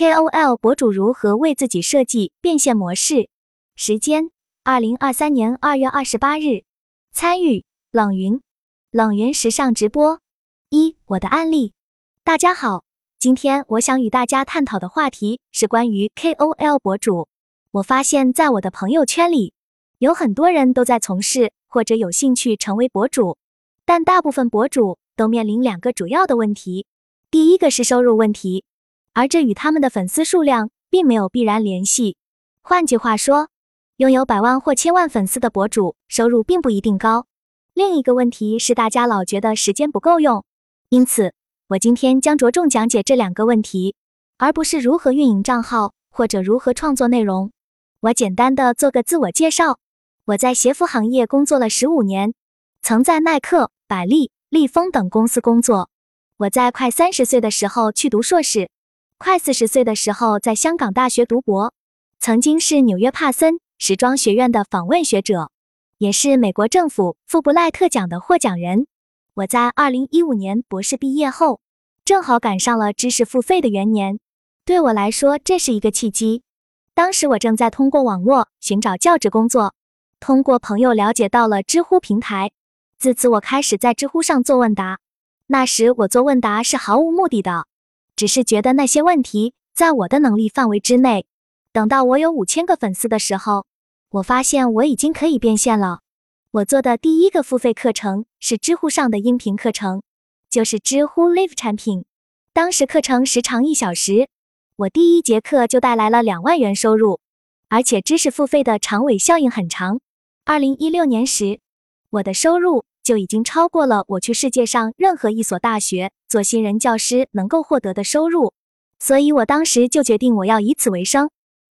KOL 博主如何为自己设计变现模式？时间：二零二三年二月二十八日。参与：冷云。冷云时尚直播。一、我的案例。大家好，今天我想与大家探讨的话题是关于 KOL 博主。我发现，在我的朋友圈里，有很多人都在从事或者有兴趣成为博主，但大部分博主都面临两个主要的问题。第一个是收入问题。而这与他们的粉丝数量并没有必然联系。换句话说，拥有百万或千万粉丝的博主收入并不一定高。另一个问题是，大家老觉得时间不够用。因此，我今天将着重讲解这两个问题，而不是如何运营账号或者如何创作内容。我简单的做个自我介绍：我在鞋服行业工作了十五年，曾在耐克、百丽、立丰等公司工作。我在快三十岁的时候去读硕士。快四十岁的时候，在香港大学读博，曾经是纽约帕森时装学院的访问学者，也是美国政府富布赖特奖的获奖人。我在二零一五年博士毕业后，正好赶上了知识付费的元年，对我来说这是一个契机。当时我正在通过网络寻找教职工作，通过朋友了解到了知乎平台，自此我开始在知乎上做问答。那时我做问答是毫无目的的。只是觉得那些问题在我的能力范围之内。等到我有五千个粉丝的时候，我发现我已经可以变现了。我做的第一个付费课程是知乎上的音频课程，就是知乎 Live 产品。当时课程时长一小时，我第一节课就带来了两万元收入，而且知识付费的长尾效应很长。二零一六年时，我的收入。就已经超过了我去世界上任何一所大学做新人教师能够获得的收入，所以我当时就决定我要以此为生，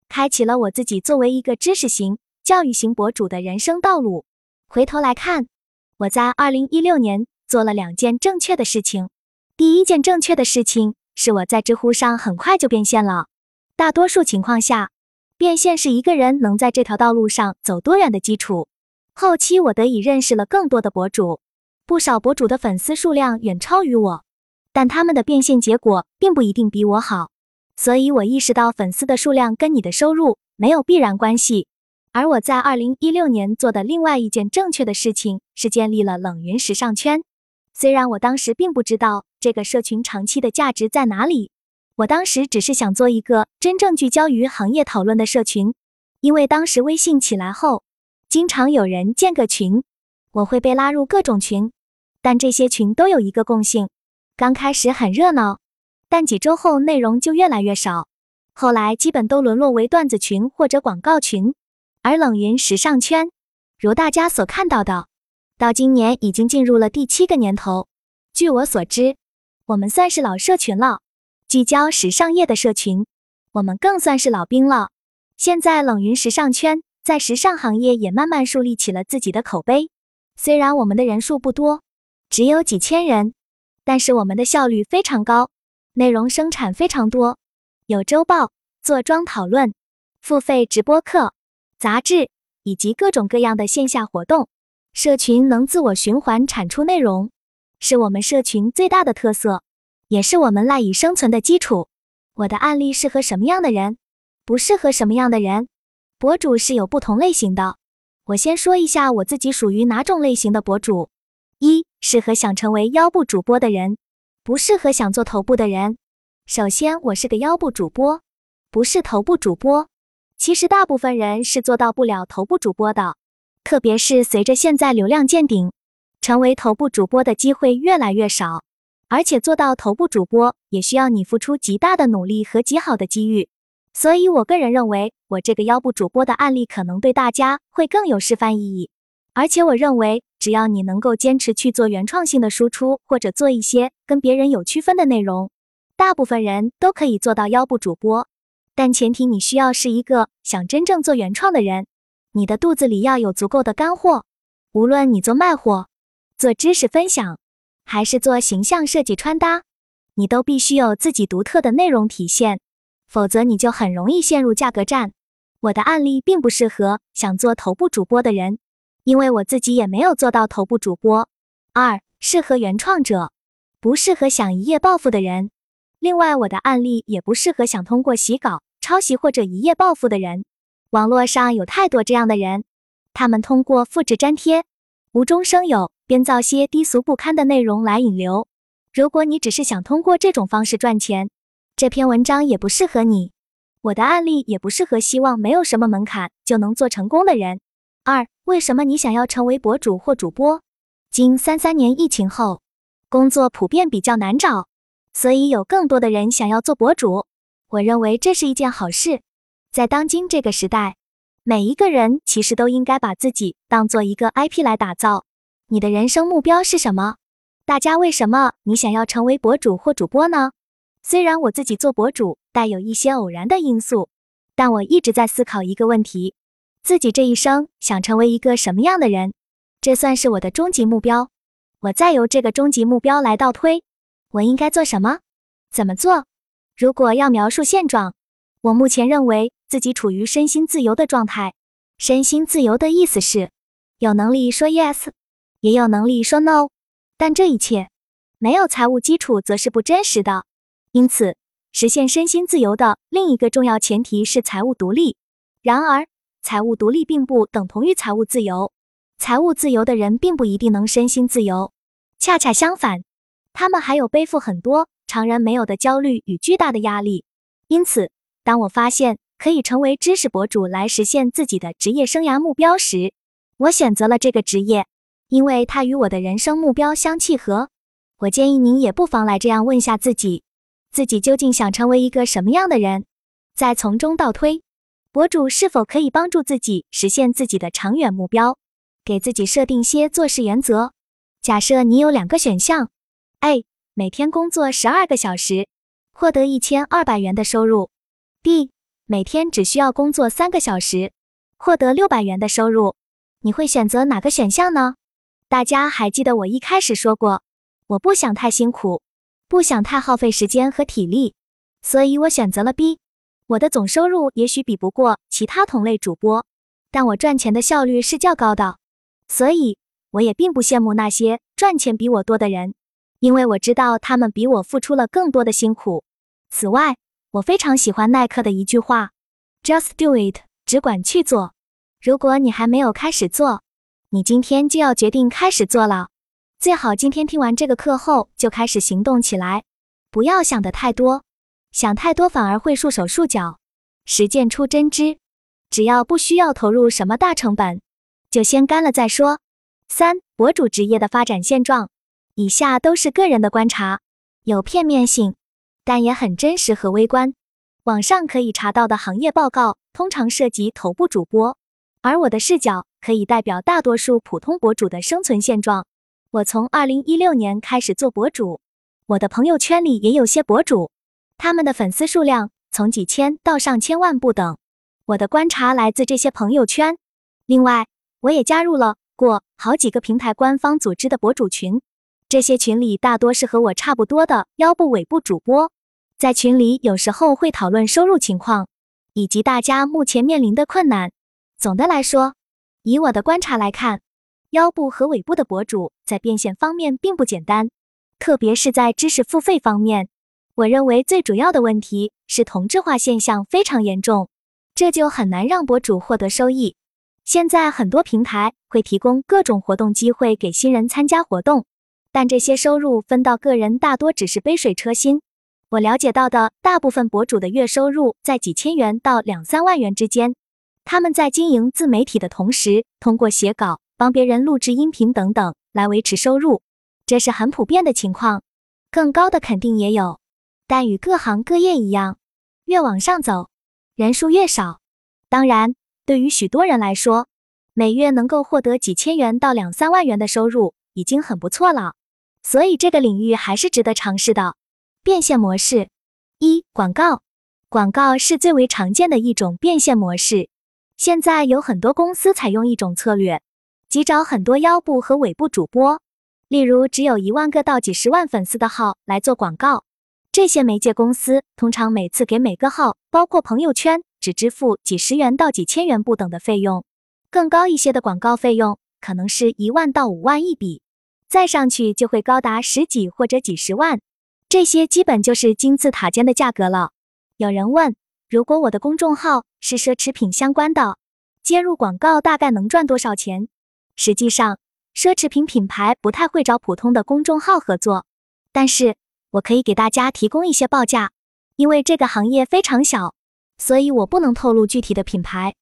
开启了我自己作为一个知识型、教育型博主的人生道路。回头来看，我在二零一六年做了两件正确的事情。第一件正确的事情是我在知乎上很快就变现了。大多数情况下，变现是一个人能在这条道路上走多远的基础。后期我得以认识了更多的博主，不少博主的粉丝数量远超于我，但他们的变现结果并不一定比我好，所以我意识到粉丝的数量跟你的收入没有必然关系。而我在二零一六年做的另外一件正确的事情是建立了冷云时尚圈。虽然我当时并不知道这个社群长期的价值在哪里，我当时只是想做一个真正聚焦于行业讨论的社群，因为当时微信起来后。经常有人建个群，我会被拉入各种群，但这些群都有一个共性：刚开始很热闹，但几周后内容就越来越少，后来基本都沦落为段子群或者广告群。而冷云时尚圈，如大家所看到的，到今年已经进入了第七个年头。据我所知，我们算是老社群了，聚焦时尚业的社群，我们更算是老兵了。现在冷云时尚圈。在时尚行业也慢慢树立起了自己的口碑。虽然我们的人数不多，只有几千人，但是我们的效率非常高，内容生产非常多，有周报、坐庄讨论、付费直播课、杂志以及各种各样的线下活动。社群能自我循环产出内容，是我们社群最大的特色，也是我们赖以生存的基础。我的案例适合什么样的人，不适合什么样的人。博主是有不同类型的，我先说一下我自己属于哪种类型的博主。一、适合想成为腰部主播的人，不适合想做头部的人。首先，我是个腰部主播，不是头部主播。其实大部分人是做到不了头部主播的，特别是随着现在流量见顶，成为头部主播的机会越来越少，而且做到头部主播也需要你付出极大的努力和极好的机遇。所以，我个人认为，我这个腰部主播的案例可能对大家会更有示范意义。而且，我认为，只要你能够坚持去做原创性的输出，或者做一些跟别人有区分的内容，大部分人都可以做到腰部主播。但前提，你需要是一个想真正做原创的人，你的肚子里要有足够的干货。无论你做卖货、做知识分享，还是做形象设计穿搭，你都必须有自己独特的内容体现。否则你就很容易陷入价格战。我的案例并不适合想做头部主播的人，因为我自己也没有做到头部主播。二，适合原创者，不适合想一夜暴富的人。另外，我的案例也不适合想通过洗稿、抄袭或者一夜暴富的人。网络上有太多这样的人，他们通过复制粘贴、无中生有、编造些低俗不堪的内容来引流。如果你只是想通过这种方式赚钱，这篇文章也不适合你。我的案例也不适合希望没有什么门槛就能做成功的人。二、为什么你想要成为博主或主播？经三三年疫情后，工作普遍比较难找。所以有更多的人想要做博主，我认为这是一件好事。在当今这个时代，每一个人其实都应该把自己当做一个 IP 来打造。你的人生目标是什么？大家为什么你想要成为博主或主播呢？虽然我自己做博主带有一些偶然的因素，但我一直在思考一个问题：自己这一生想成为一个什么样的人？这算是我的终极目标。我再由这个终极目标来倒推。我应该做什么？怎么做？如果要描述现状，我目前认为自己处于身心自由的状态。身心自由的意思是有能力说 yes，也有能力说 no。但这一切没有财务基础，则是不真实的。因此，实现身心自由的另一个重要前提是财务独立。然而，财务独立并不等同于财务自由。财务自由的人并不一定能身心自由，恰恰相反。他们还有背负很多常人没有的焦虑与巨大的压力，因此，当我发现可以成为知识博主来实现自己的职业生涯目标时，我选择了这个职业，因为它与我的人生目标相契合。我建议您也不妨来这样问下自己：自己究竟想成为一个什么样的人？再从中倒推，博主是否可以帮助自己实现自己的长远目标？给自己设定些做事原则。假设你有两个选项。A 每天工作十二个小时，获得一千二百元的收入。B 每天只需要工作三个小时，获得六百元的收入。你会选择哪个选项呢？大家还记得我一开始说过，我不想太辛苦，不想太耗费时间和体力，所以我选择了 B。我的总收入也许比不过其他同类主播，但我赚钱的效率是较高的，所以我也并不羡慕那些赚钱比我多的人。因为我知道他们比我付出了更多的辛苦。此外，我非常喜欢耐克的一句话：“Just do it，只管去做。”如果你还没有开始做，你今天就要决定开始做了。最好今天听完这个课后就开始行动起来，不要想的太多，想太多反而会束手束脚。实践出真知，只要不需要投入什么大成本，就先干了再说。三、博主职业的发展现状。以下都是个人的观察，有片面性，但也很真实和微观。网上可以查到的行业报告通常涉及头部主播，而我的视角可以代表大多数普通博主的生存现状。我从二零一六年开始做博主，我的朋友圈里也有些博主，他们的粉丝数量从几千到上千万不等。我的观察来自这些朋友圈。另外，我也加入了过好几个平台官方组织的博主群。这些群里大多是和我差不多的腰部、尾部主播，在群里有时候会讨论收入情况以及大家目前面临的困难。总的来说，以我的观察来看，腰部和尾部的博主在变现方面并不简单，特别是在知识付费方面。我认为最主要的问题是同质化现象非常严重，这就很难让博主获得收益。现在很多平台会提供各种活动机会给新人参加活动。但这些收入分到个人，大多只是杯水车薪。我了解到的大部分博主的月收入在几千元到两三万元之间。他们在经营自媒体的同时，通过写稿、帮别人录制音频等等来维持收入，这是很普遍的情况。更高的肯定也有，但与各行各业一样，越往上走，人数越少。当然，对于许多人来说，每月能够获得几千元到两三万元的收入已经很不错了。所以这个领域还是值得尝试的。变现模式一：广告。广告是最为常见的一种变现模式。现在有很多公司采用一种策略，即找很多腰部和尾部主播，例如只有一万个到几十万粉丝的号来做广告。这些媒介公司通常每次给每个号，包括朋友圈，只支付几十元到几千元不等的费用。更高一些的广告费用可能是一万到五万一笔。再上去就会高达十几或者几十万，这些基本就是金字塔尖的价格了。有人问，如果我的公众号是奢侈品相关的，接入广告大概能赚多少钱？实际上，奢侈品品牌不太会找普通的公众号合作，但是我可以给大家提供一些报价。因为这个行业非常小，所以我不能透露具体的品牌。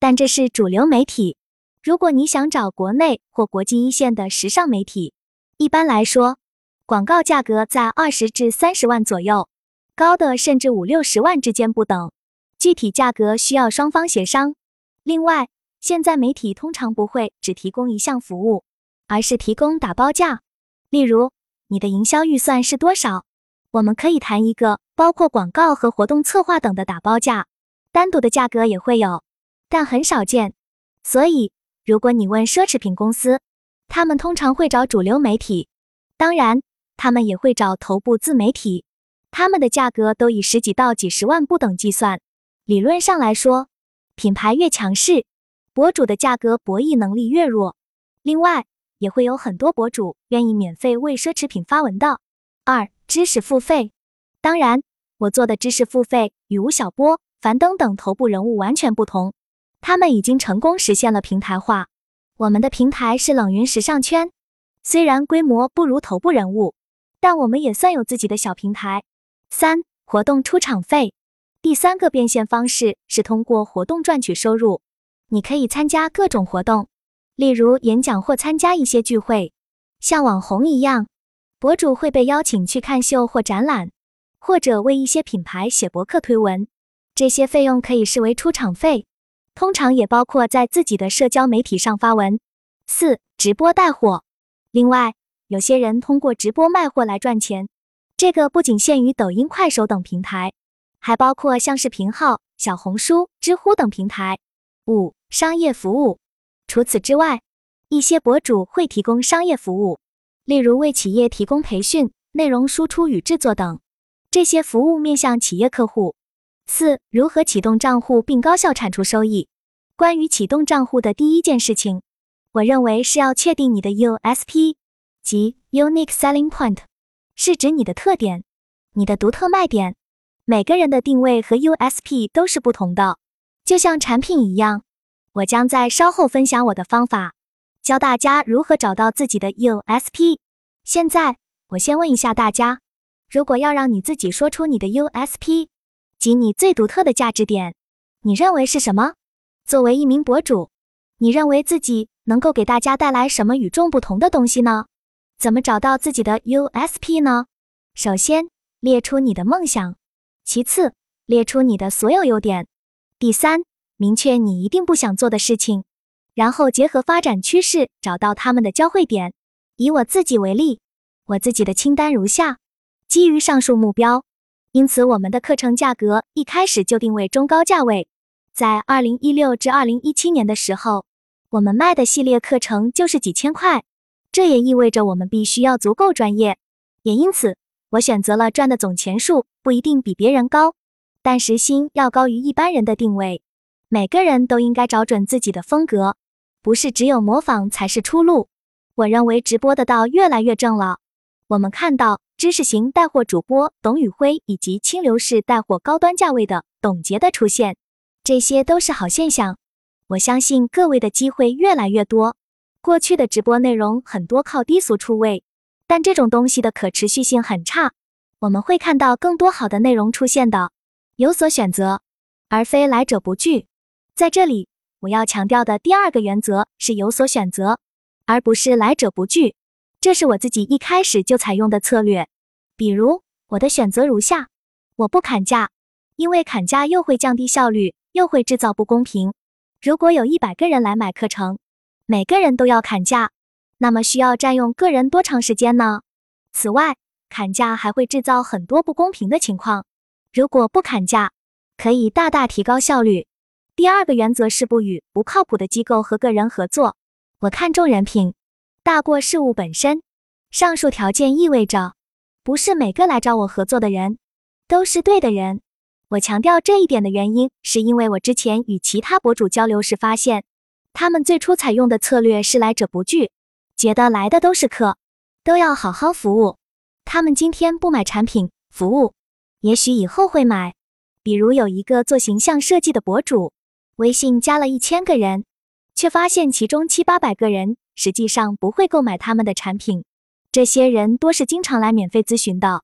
但这是主流媒体。如果你想找国内或国际一线的时尚媒体，一般来说，广告价格在二十至三十万左右，高的甚至五六十万之间不等。具体价格需要双方协商。另外，现在媒体通常不会只提供一项服务，而是提供打包价。例如，你的营销预算是多少？我们可以谈一个包括广告和活动策划等的打包价，单独的价格也会有，但很少见。所以，如果你问奢侈品公司，他们通常会找主流媒体，当然，他们也会找头部自媒体，他们的价格都以十几到几十万不等计算。理论上来说，品牌越强势，博主的价格博弈能力越弱。另外，也会有很多博主愿意免费为奢侈品发文的。二知识付费，当然，我做的知识付费与吴晓波、樊登等头部人物完全不同，他们已经成功实现了平台化。我们的平台是冷云时尚圈，虽然规模不如头部人物，但我们也算有自己的小平台。三活动出场费，第三个变现方式是通过活动赚取收入。你可以参加各种活动，例如演讲或参加一些聚会，像网红一样。博主会被邀请去看秀或展览，或者为一些品牌写博客推文，这些费用可以视为出场费，通常也包括在自己的社交媒体上发文。四、直播带货。另外，有些人通过直播卖货来赚钱，这个不仅限于抖音、快手等平台，还包括像视频号、小红书、知乎等平台。五、商业服务。除此之外，一些博主会提供商业服务。例如为企业提供培训、内容输出与制作等，这些服务面向企业客户。四、如何启动账户并高效产出收益？关于启动账户的第一件事情，我认为是要确定你的 USP，即 Unique Selling Point，是指你的特点，你的独特卖点。每个人的定位和 USP 都是不同的，就像产品一样。我将在稍后分享我的方法。教大家如何找到自己的 USP。现在，我先问一下大家：如果要让你自己说出你的 USP，即你最独特的价值点，你认为是什么？作为一名博主，你认为自己能够给大家带来什么与众不同的东西呢？怎么找到自己的 USP 呢？首先，列出你的梦想；其次，列出你的所有优点；第三，明确你一定不想做的事情。然后结合发展趋势，找到他们的交汇点。以我自己为例，我自己的清单如下：基于上述目标，因此我们的课程价格一开始就定位中高价位。在二零一六至二零一七年的时候，我们卖的系列课程就是几千块，这也意味着我们必须要足够专业。也因此，我选择了赚的总钱数不一定比别人高，但时薪要高于一般人的定位。每个人都应该找准自己的风格。不是只有模仿才是出路。我认为直播的道越来越正了。我们看到知识型带货主播董宇辉以及清流式带货高端价位的董洁的出现，这些都是好现象。我相信各位的机会越来越多。过去的直播内容很多靠低俗出位，但这种东西的可持续性很差。我们会看到更多好的内容出现的，有所选择，而非来者不拒。在这里。我要强调的第二个原则是有所选择，而不是来者不拒。这是我自己一开始就采用的策略。比如，我的选择如下：我不砍价，因为砍价又会降低效率，又会制造不公平。如果有一百个人来买课程，每个人都要砍价，那么需要占用个人多长时间呢？此外，砍价还会制造很多不公平的情况。如果不砍价，可以大大提高效率。第二个原则是不与不靠谱的机构和个人合作。我看重人品，大过事物本身。上述条件意味着，不是每个来找我合作的人都是对的人。我强调这一点的原因，是因为我之前与其他博主交流时发现，他们最初采用的策略是来者不拒，觉得来的都是客，都要好好服务。他们今天不买产品服务，也许以后会买。比如有一个做形象设计的博主，微信加了一千个人，却发现其中七八百个人实际上不会购买他们的产品。这些人多是经常来免费咨询的。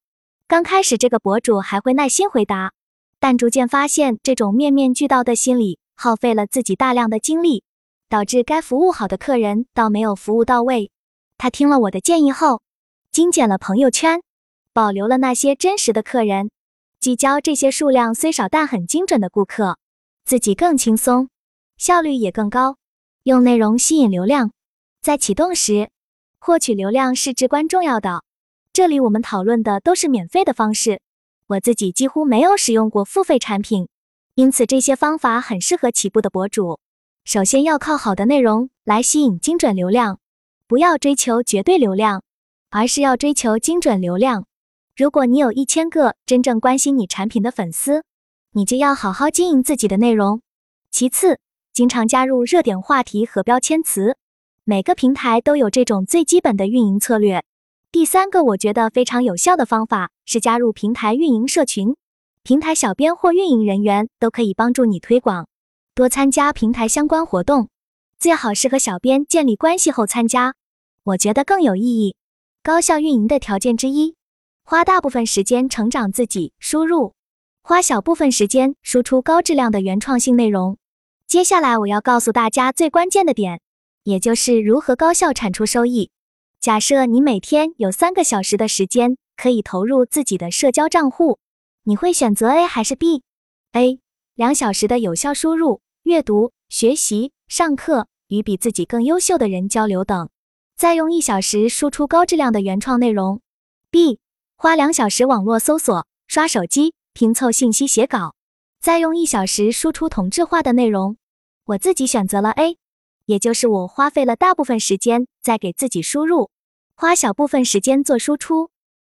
刚开始这个博主还会耐心回答，但逐渐发现这种面面俱到的心理耗费了自己大量的精力，导致该服务好的客人倒没有服务到位。他听了我的建议后，精简了朋友圈，保留了那些真实的客人，聚焦这些数量虽少但很精准的顾客，自己更轻松，效率也更高。用内容吸引流量，在启动时获取流量是至关重要的。这里我们讨论的都是免费的方式，我自己几乎没有使用过付费产品，因此这些方法很适合起步的博主。首先要靠好的内容来吸引精准流量。不要追求绝对流量，而是要追求精准流量。如果你有一千个真正关心你产品的粉丝，你就要好好经营自己的内容。其次，经常加入热点话题和标签词，每个平台都有这种最基本的运营策略。第三个我觉得非常有效的方法是加入平台运营社群，平台小编或运营人员都可以帮助你推广，多参加平台相关活动，最好是和小编建立关系后参加。我觉得更有意义。高效运营的条件之一，花大部分时间成长自己，输入，花小部分时间输出高质量的原创性内容。接下来我要告诉大家最关键的点，也就是如何高效产出收益。假设你每天有三个小时的时间可以投入自己的社交账户，你会选择 A 还是 B？A 两小时的有效输入、阅读、学习、上课，与比自己更优秀的人交流等。再用一小时输出高质量的原创内容。B. 花两小时网络搜索、刷手机、拼凑信息、写稿，再用一小时输出同质化的内容。我自己选择了 A，也就是我花费了大部分时间在给自己输入，花小部分时间做输出。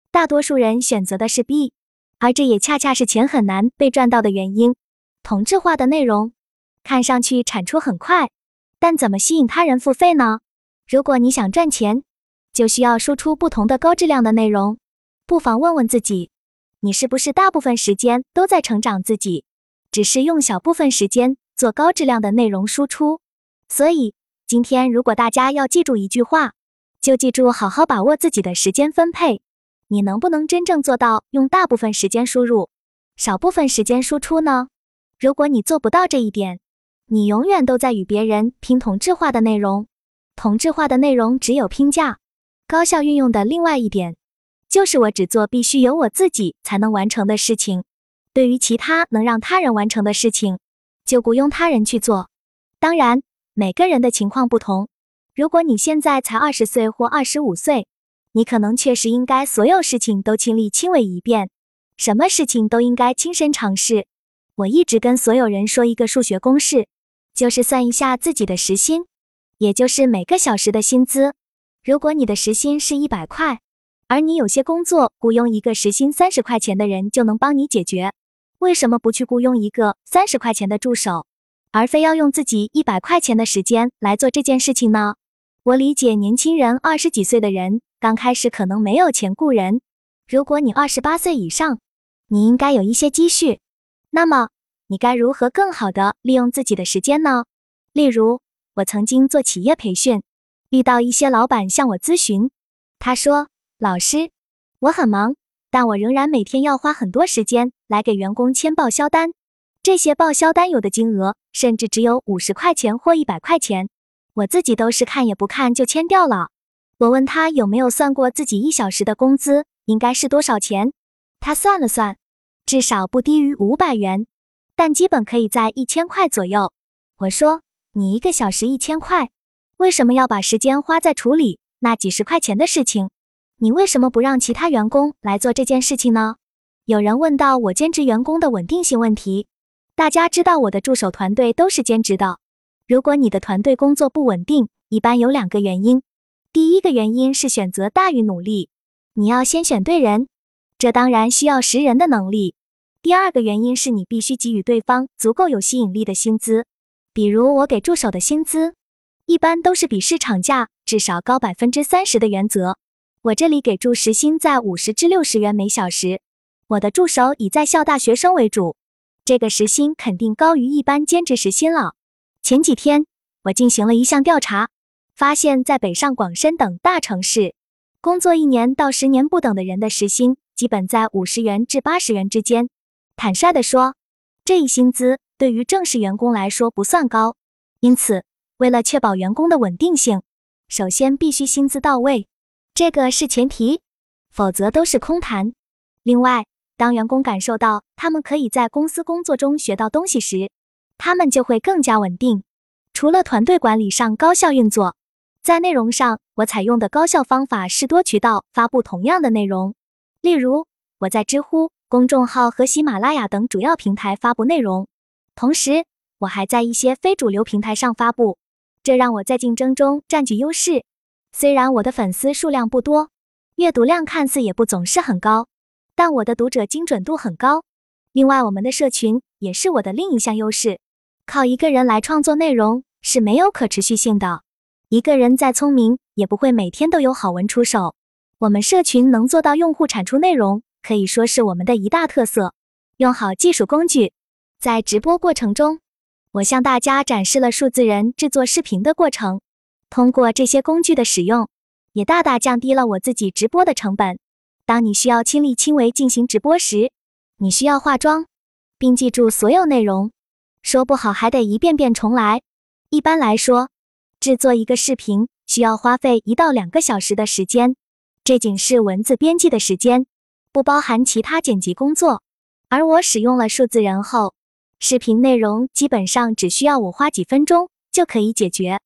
大多数人选择的是 B，而这也恰恰是钱很难被赚到的原因。同质化的内容看上去产出很快，但怎么吸引他人付费呢？如果你想赚钱，就需要输出不同的高质量的内容。不妨问问自己，你是不是大部分时间都在成长自己，只是用小部分时间做高质量的内容输出？所以，今天如果大家要记住一句话，就记住好好把握自己的时间分配。你能不能真正做到用大部分时间输入，少部分时间输出呢？如果你做不到这一点，你永远都在与别人拼同质化的内容。同质化的内容只有拼价，高效运用的另外一点，就是我只做必须由我自己才能完成的事情。对于其他能让他人完成的事情，就雇佣他人去做。当然，每个人的情况不同。如果你现在才二十岁或二十五岁，你可能确实应该所有事情都亲力亲为一遍，什么事情都应该亲身尝试。我一直跟所有人说一个数学公式，就是算一下自己的时薪。也就是每个小时的薪资。如果你的时薪是一百块，而你有些工作雇佣一个时薪三十块钱的人就能帮你解决，为什么不去雇佣一个三十块钱的助手，而非要用自己一百块钱的时间来做这件事情呢？我理解年轻人二十几岁的人刚开始可能没有钱雇人。如果你二十八岁以上，你应该有一些积蓄，那么你该如何更好的利用自己的时间呢？例如。我曾经做企业培训，遇到一些老板向我咨询。他说：“老师，我很忙，但我仍然每天要花很多时间来给员工签报销单。这些报销单有的金额甚至只有五十块钱或一百块钱，我自己都是看也不看就签掉了。”我问他有没有算过自己一小时的工资应该是多少钱。他算了算，至少不低于五百元，但基本可以在一千块左右。我说。你一个小时一千块，为什么要把时间花在处理那几十块钱的事情？你为什么不让其他员工来做这件事情呢？有人问到我兼职员工的稳定性问题。大家知道我的助手团队都是兼职的。如果你的团队工作不稳定，一般有两个原因。第一个原因是选择大于努力，你要先选对人，这当然需要识人的能力。第二个原因是你必须给予对方足够有吸引力的薪资。比如我给助手的薪资，一般都是比市场价至少高百分之三十的原则。我这里给出时薪在五十至六十元每小时，我的助手以在校大学生为主，这个时薪肯定高于一般兼职时薪了。前几天我进行了一项调查，发现，在北上广深等大城市，工作一年到十年不等的人的时薪基本在五十元至八十元之间。坦率地说，这一薪资对于正式员工来说不算高，因此，为了确保员工的稳定性，首先必须薪资到位。这个是前提，否则都是空谈。另外，当员工感受到他们可以在公司工作中学到东西时，他们就会更加稳定。除了团队管理上高效运作，在内容上，我采用的高效方法是多渠道发布同样的内容。例如，我在知乎公众号和喜马拉雅等主要平台发布内容，同时我还在一些非主流平台上发布，这让我在竞争中占据优势。虽然我的粉丝数量不多，阅读量看似也不总是很高，但我的读者精准度很高。另外，我们的社群也是我的另一项优势。靠一个人来创作内容是没有可持续性的，一个人再聪明也不会每天都有好文出手。我们社群能做到用户产出内容，可以说是我们的一大特色。用好技术工具，在直播过程中，我向大家展示了数字人制作视频的过程。通过这些工具的使用，也大大降低了我自己直播的成本。当你需要亲力亲为进行直播时，你需要化妆，并记住所有内容，说不好还得一遍遍重来。一般来说，制作一个视频需要花费一到两个小时的时间，这仅是文字编辑的时间，不包含其他剪辑工作。而我使用了数字人后，视频内容基本上只需要我花几分钟就可以解决。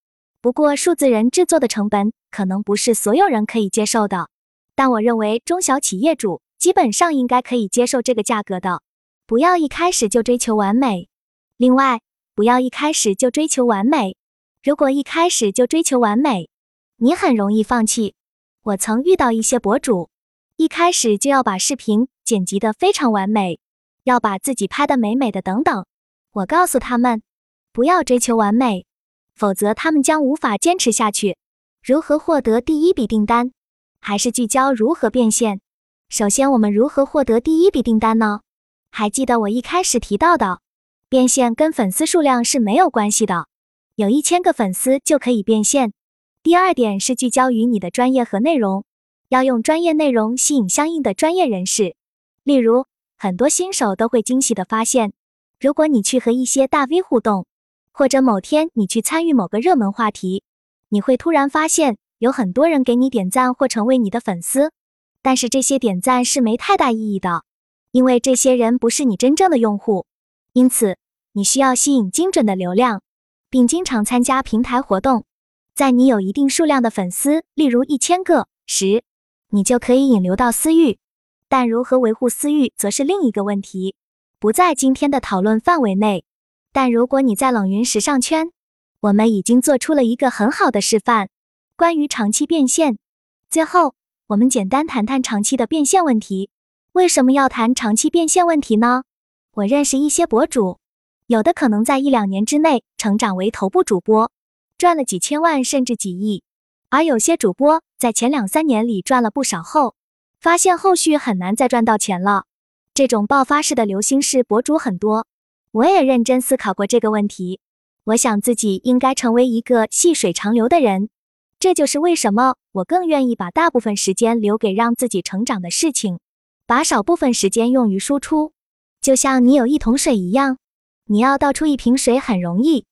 不过，数字人制作的成本可能不是所有人可以接受的，但我认为中小企业主基本上应该可以接受这个价格的。不要一开始就追求完美，另外，不要一开始就追求完美。如果一开始就追求完美，你很容易放弃。我曾遇到一些博主，一开始就要把视频剪辑得非常完美，要把自己拍得美美的等等。我告诉他们，不要追求完美。否则，他们将无法坚持下去。如何获得第一笔订单？还是聚焦如何变现？首先，我们如何获得第一笔订单呢？还记得我一开始提到的，变现跟粉丝数量是没有关系的，有一千个粉丝就可以变现。第二点是聚焦于你的专业和内容，要用专业内容吸引相应的专业人士。例如，很多新手都会惊喜的发现，如果你去和一些大 V 互动。或者某天你去参与某个热门话题，你会突然发现有很多人给你点赞或成为你的粉丝，但是这些点赞是没太大意义的，因为这些人不是你真正的用户。因此，你需要吸引精准的流量，并经常参加平台活动。在你有一定数量的粉丝，例如一千个时，你就可以引流到私域。但如何维护私域，则是另一个问题，不在今天的讨论范围内。但如果你在冷云时尚圈，我们已经做出了一个很好的示范。关于长期变现，最后我们简单谈谈长期的变现问题。为什么要谈长期变现问题呢？我认识一些博主，有的可能在一两年之内成长为头部主播，赚了几千万甚至几亿；而有些主播在前两三年里赚了不少后，发现后续很难再赚到钱了。这种爆发式的流星式博主很多。我也认真思考过这个问题，我想自己应该成为一个细水长流的人，这就是为什么我更愿意把大部分时间留给让自己成长的事情，把少部分时间用于输出。就像你有一桶水一样，你要倒出一瓶水很容易，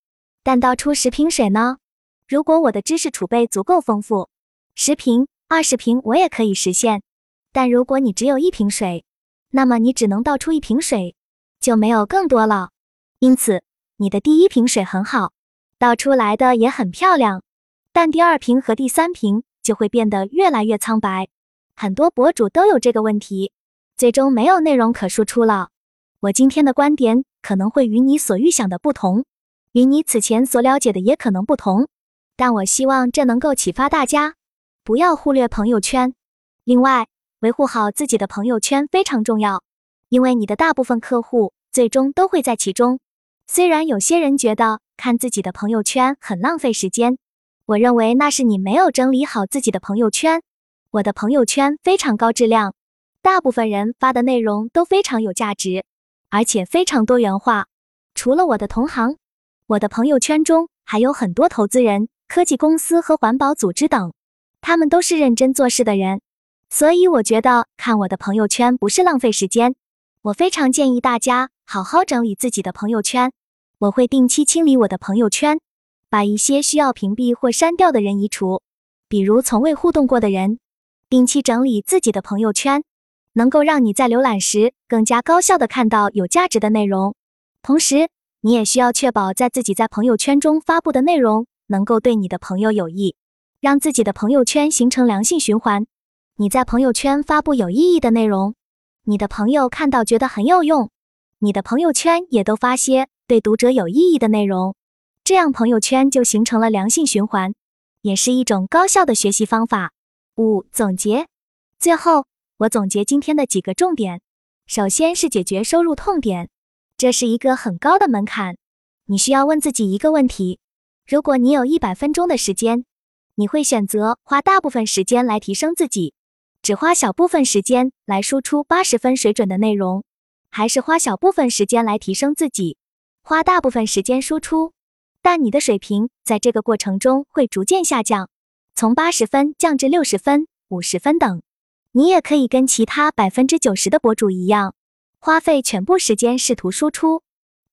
但倒出十瓶水呢？如果我的知识储备足够丰富，十瓶、二十瓶我也可以实现。但如果你只有一瓶水，那么你只能倒出一瓶水，就没有更多了。因此，你的第一瓶水很好，倒出来的也很漂亮，但第二瓶和第三瓶就会变得越来越苍白。很多博主都有这个问题，最终没有内容可输出了。我今天的观点可能会与你所预想的不同，与你此前所了解的也可能不同，但我希望这能够启发大家，不要忽略朋友圈。另外，维护好自己的朋友圈非常重要，因为你的大部分客户最终都会在其中。虽然有些人觉得看自己的朋友圈很浪费时间，我认为那是你没有整理好自己的朋友圈。我的朋友圈非常高质量，大部分人发的内容都非常有价值，而且非常多元化。除了我的同行，我的朋友圈中还有很多投资人、科技公司和环保组织等，他们都是认真做事的人，所以我觉得看我的朋友圈不是浪费时间。我非常建议大家好好整理自己的朋友圈，我会定期清理我的朋友圈，把一些需要屏蔽或删掉的人移除，比如从未互动过的人。定期整理自己的朋友圈，能够让你在浏览时更加高效的看到有价值的内容。同时，你也需要确保在自己在朋友圈中发布的内容能够对你的朋友有益，让自己的朋友圈形成良性循环。你在朋友圈发布有意义的内容，你的朋友看到觉得很有用，你的朋友圈也都发些对读者有意义的内容，这样朋友圈就形成了良性循环，也是一种高效的学习方法。五总结，最后我总结今天的几个重点。首先是解决收入痛点，这是一个很高的门槛。你需要问自己一个问题：如果你有一百分钟的时间，你会选择花大部分时间来提升自己，只花小部分时间来输出八十分水准的内容，还是花小部分时间来提升自己，花大部分时间输出，但你的水平在这个过程中会逐渐下降？从八十分降至六十分、五十分等，你也可以跟其他百分之九十的博主一样，花费全部时间试图输出，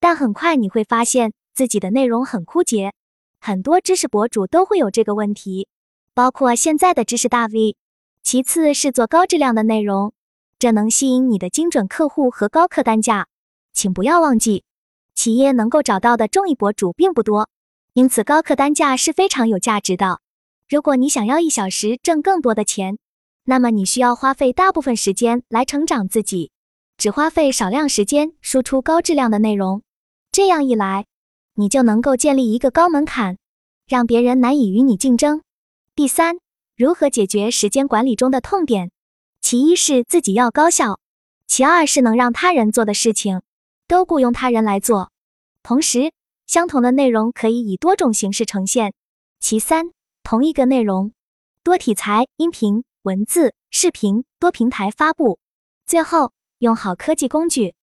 但很快你会发现自己的内容很枯竭。很多知识博主都会有这个问题，包括现在的知识大 V。其次是做高质量的内容，这能吸引你的精准客户和高客单价。请不要忘记，企业能够找到的中意博主并不多，因此高客单价是非常有价值的。如果你想要一小时挣更多的钱，那么你需要花费大部分时间来成长自己，只花费少量时间输出高质量的内容。这样一来，你就能够建立一个高门槛，让别人难以与你竞争。第三，如何解决时间管理中的痛点？其一是自己要高效，其二是能让他人做的事情都雇佣他人来做。同时，相同的内容可以以多种形式呈现。其三。同一个内容，多题材、音频、文字、视频多平台发布。最后，用好科技工具，